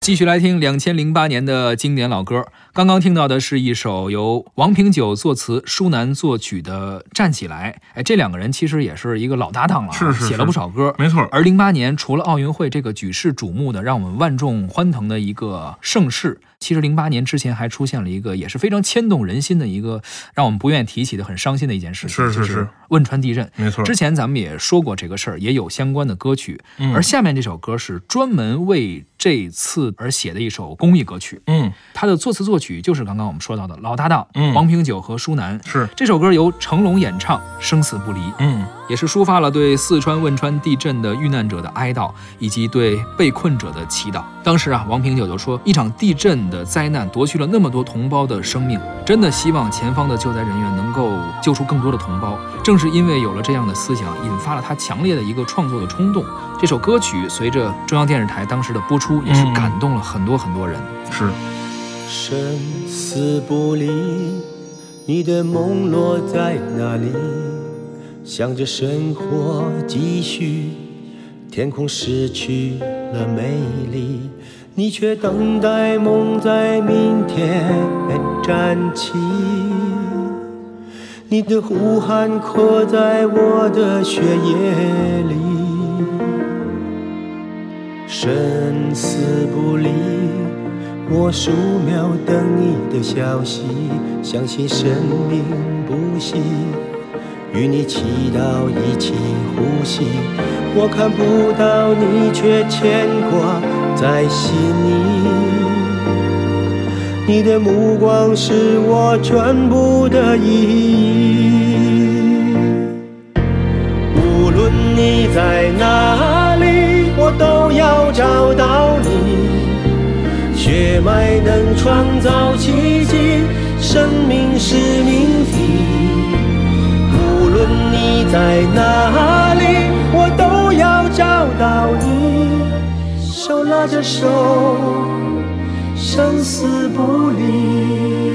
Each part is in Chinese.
继续来听两千零八年的经典老歌。刚刚听到的是一首由王平久作词、舒楠作曲的《站起来》。哎，这两个人其实也是一个老搭档了啊，是是是写了不少歌。没错，而零八年除了奥运会这个举世瞩目的、让我们万众欢腾的一个盛世，其实零八年之前还出现了一个也是非常牵动人心的一个让我们不愿意提起的很伤心的一件事情，是是就是汶川地震。没错。之前咱们也说过这个事儿，也有相关的歌曲。嗯而下面这首歌是专门为这次而写的一首公益歌曲，嗯。他的作词作曲就是刚刚我们说到的老搭档嗯。王平九和舒楠。是。这首歌由成龙演唱，生死不离，嗯也是抒发了对四川汶川地震的遇难者的哀悼，以及对被困者的祈祷。当时啊，王平久就说，一场地震的灾难夺去了那么多同胞的生命，真的希望前方的救灾人员能够救出更多的同胞。正是因为有了这样的思想，引发了他强烈的一个创作的冲动。这首歌曲随着中央电视台当时的播出，也是嗯感动了很多很多人。是生死不离，你的梦落在哪里？想着生活继续，天空失去了美丽，你却等待梦在明天站起。你的呼喊刻在我的血液里。生死不离，我数秒等你的消息，相信生命不息，与你祈祷一起呼吸。我看不到你，却牵挂在心里。你的目光是我全部的意义。无论你在哪里，我都要找到你。血脉能创造奇迹，生命是命题。在哪里，我都要找到你。手拉着手，生死不离。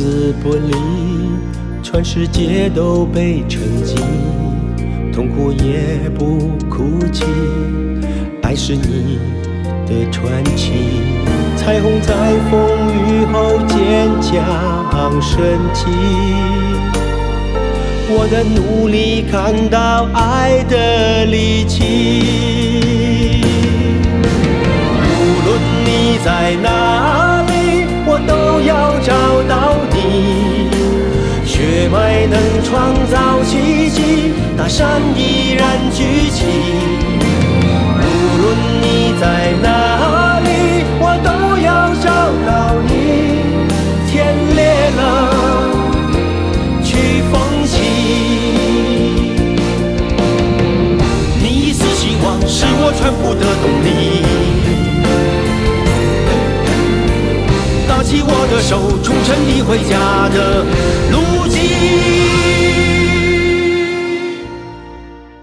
死不离，全世界都被沉寂，痛苦也不哭泣，爱是你的传奇。彩虹在风雨后坚强升起，我的努力看到爱的力气。创造奇迹，大山依然举起。无论你在哪里，我都要找到你。天裂了，去风起。你一丝希望是我全部的动力。手，重整你回家的路径。